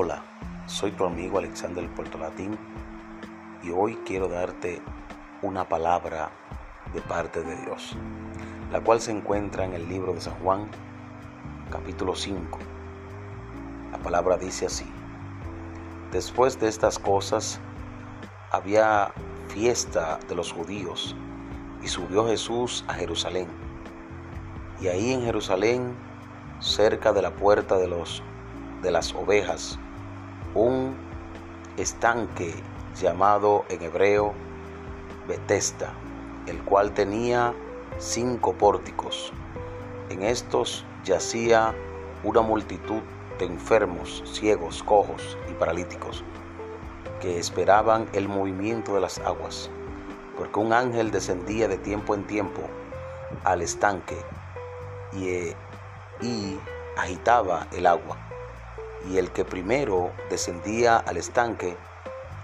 Hola, soy tu amigo Alexander Puerto Latín y hoy quiero darte una palabra de parte de Dios, la cual se encuentra en el libro de San Juan, capítulo 5. La palabra dice así, después de estas cosas había fiesta de los judíos y subió Jesús a Jerusalén. Y ahí en Jerusalén, cerca de la puerta de los de las ovejas, un estanque llamado en hebreo Betesda, el cual tenía cinco pórticos. En estos yacía una multitud de enfermos, ciegos, cojos y paralíticos, que esperaban el movimiento de las aguas, porque un ángel descendía de tiempo en tiempo al estanque y, y agitaba el agua y el que primero descendía al estanque,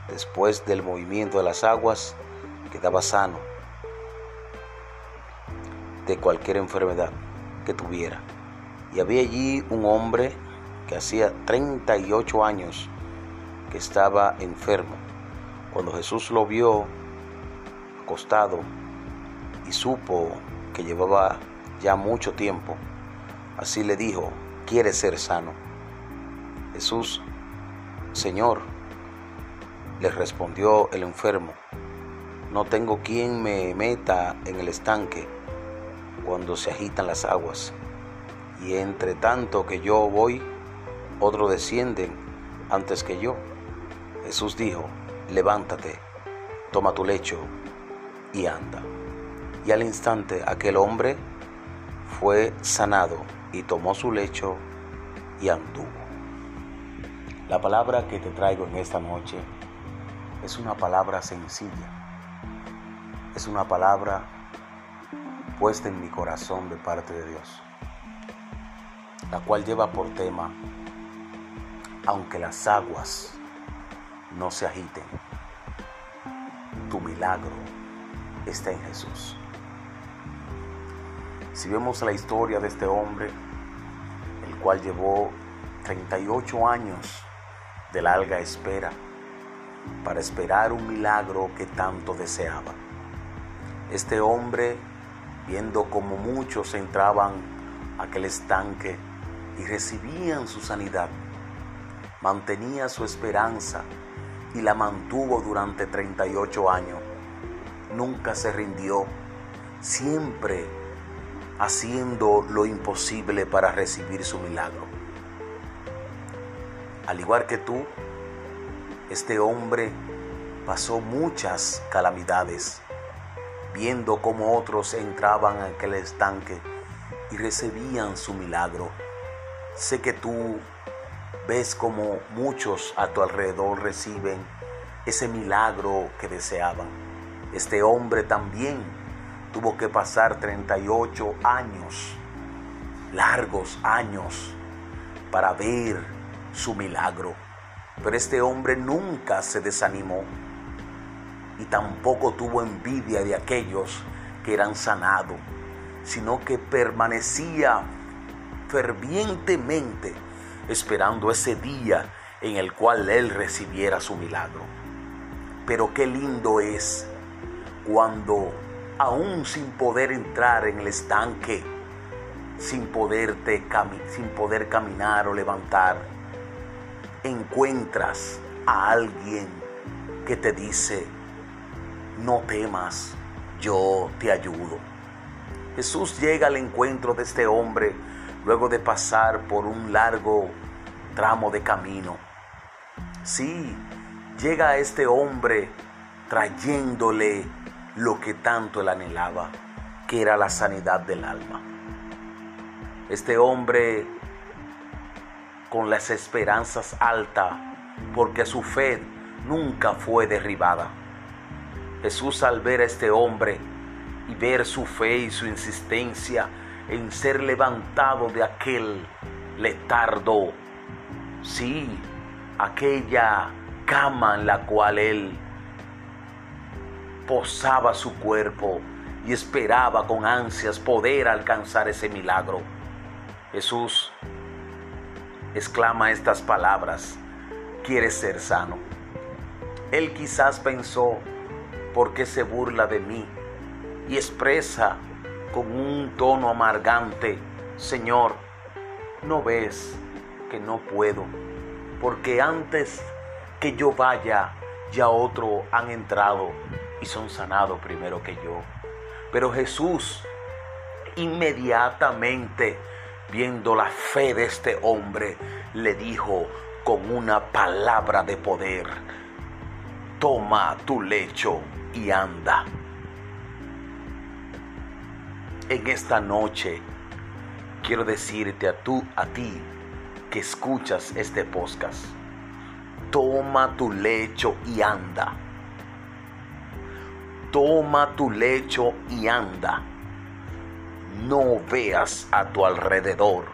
después del movimiento de las aguas, quedaba sano de cualquier enfermedad que tuviera. Y había allí un hombre que hacía 38 años que estaba enfermo. Cuando Jesús lo vio acostado y supo que llevaba ya mucho tiempo, así le dijo, quiere ser sano? Jesús, Señor, le respondió el enfermo, no tengo quien me meta en el estanque cuando se agitan las aguas. Y entre tanto que yo voy, otro descienden antes que yo. Jesús dijo, levántate, toma tu lecho y anda. Y al instante aquel hombre fue sanado y tomó su lecho y anduvo. La palabra que te traigo en esta noche es una palabra sencilla. Es una palabra puesta en mi corazón de parte de Dios, la cual lleva por tema, aunque las aguas no se agiten, tu milagro está en Jesús. Si vemos la historia de este hombre, el cual llevó 38 años de larga espera para esperar un milagro que tanto deseaba. Este hombre, viendo como muchos entraban a aquel estanque y recibían su sanidad, mantenía su esperanza y la mantuvo durante 38 años. Nunca se rindió, siempre haciendo lo imposible para recibir su milagro. Al igual que tú, este hombre pasó muchas calamidades, viendo cómo otros entraban a aquel estanque y recibían su milagro. Sé que tú ves como muchos a tu alrededor reciben ese milagro que deseaban. Este hombre también tuvo que pasar 38 años, largos años, para ver su milagro. Pero este hombre nunca se desanimó y tampoco tuvo envidia de aquellos que eran sanados, sino que permanecía fervientemente esperando ese día en el cual él recibiera su milagro. Pero qué lindo es cuando aún sin poder entrar en el estanque, sin, poderte, sin poder caminar o levantar, encuentras a alguien que te dice, no temas, yo te ayudo. Jesús llega al encuentro de este hombre luego de pasar por un largo tramo de camino. Sí, llega a este hombre trayéndole lo que tanto él anhelaba, que era la sanidad del alma. Este hombre con las esperanzas altas, porque su fe nunca fue derribada. Jesús al ver a este hombre y ver su fe y su insistencia en ser levantado de aquel letardo, sí, aquella cama en la cual él posaba su cuerpo y esperaba con ansias poder alcanzar ese milagro. Jesús exclama estas palabras quiere ser sano. Él quizás pensó, ¿por qué se burla de mí? Y expresa con un tono amargante, Señor, ¿no ves que no puedo? Porque antes que yo vaya, ya otros han entrado y son sanados primero que yo. Pero Jesús inmediatamente, viendo la fe de este hombre, le dijo con una palabra de poder, toma tu lecho y anda. En esta noche quiero decirte a tú, a ti que escuchas este podcast, toma tu lecho y anda. Toma tu lecho y anda. No veas a tu alrededor.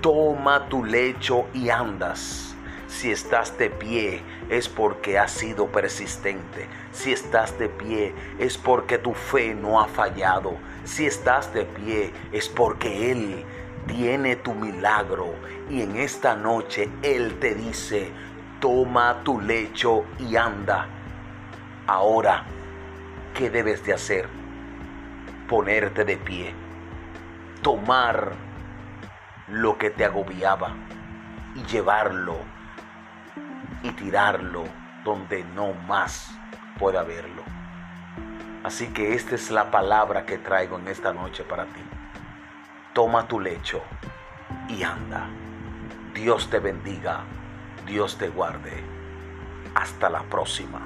Toma tu lecho y andas. Si estás de pie es porque has sido persistente. Si estás de pie es porque tu fe no ha fallado. Si estás de pie es porque Él tiene tu milagro. Y en esta noche Él te dice, toma tu lecho y anda. Ahora, ¿qué debes de hacer? Ponerte de pie. Tomar lo que te agobiaba y llevarlo y tirarlo donde no más pueda verlo. Así que esta es la palabra que traigo en esta noche para ti. Toma tu lecho y anda. Dios te bendiga, Dios te guarde. Hasta la próxima.